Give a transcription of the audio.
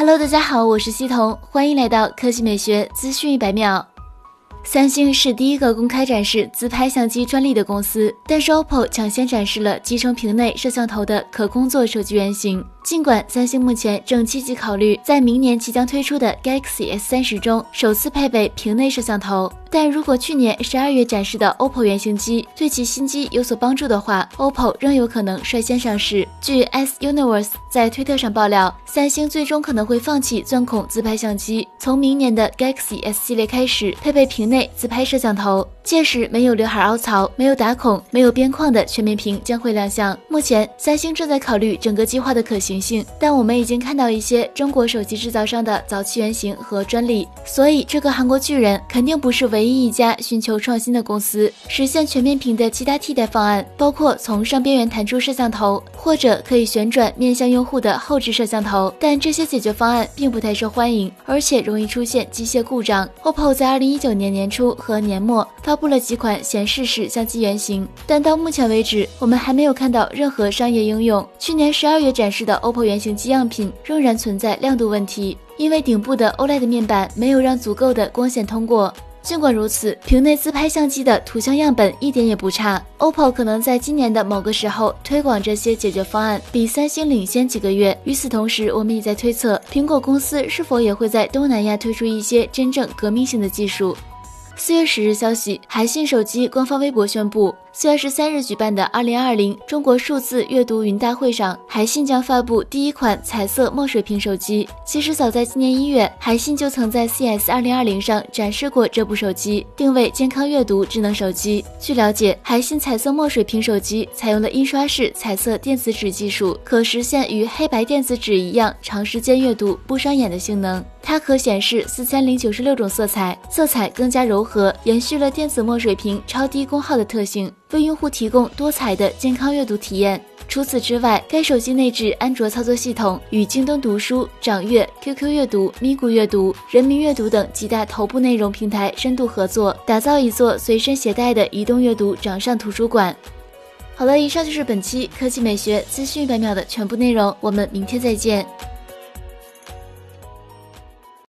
Hello，大家好，我是西彤，欢迎来到科技美学资讯一百秒。三星是第一个公开展示自拍相机专利的公司，但是 OPPO 抢先展示了集成屏内摄像头的可工作手机原型。尽管三星目前正积极考虑在明年即将推出的 Galaxy S 三十中首次配备屏内摄像头，但如果去年十二月展示的 OPPO 原型机对其新机有所帮助的话，OPPO 仍有可能率先上市。据 S Universe 在推特上爆料，三星最终可能会放弃钻孔自拍相机，从明年的 Galaxy S 系列开始配备屏内自拍摄像头。届时，没有刘海凹槽、没有打孔、没有边框的全面屏将会亮相。目前，三星正在考虑整个计划的可行性，但我们已经看到一些中国手机制造商的早期原型和专利，所以这个韩国巨人肯定不是唯一一家寻求创新的公司。实现全面屏的其他替代方案包括从上边缘弹出摄像头，或者可以旋转面向用户的后置摄像头，但这些解决方案并不太受欢迎，而且容易出现机械故障。OPPO 在二零一九年年初和年末。发布了几款显示式相机原型，但到目前为止，我们还没有看到任何商业应用。去年十二月展示的 OPPO 原型机样品仍然存在亮度问题，因为顶部的 OLED 面板没有让足够的光线通过。尽管如此，屏内自拍相机的图像样本一点也不差。OPPO 可能在今年的某个时候推广这些解决方案，比三星领先几个月。与此同时，我们也在推测，苹果公司是否也会在东南亚推出一些真正革命性的技术。四月十日消息，海信手机官方微博宣布。四月十三日举办的二零二零中国数字阅读云大会上，海信将发布第一款彩色墨水屏手机。其实早在今年一月，海信就曾在 CS 二零二零上展示过这部手机，定位健康阅读智能手机。据了解，海信彩色墨水屏手机采用了印刷式彩色电子纸技术，可实现与黑白电子纸一样长时间阅读不伤眼的性能。它可显示四千零九十六种色彩，色彩更加柔和，延续了电子墨水屏超低功耗的特性。为用户提供多彩的健康阅读体验。除此之外，该手机内置安卓操作系统，与京东读书、掌阅、QQ 阅读、咪咕阅读、人民阅读等几大头部内容平台深度合作，打造一座随身携带的移动阅读掌上图书馆。好了，以上就是本期科技美学资讯一百秒的全部内容，我们明天再见。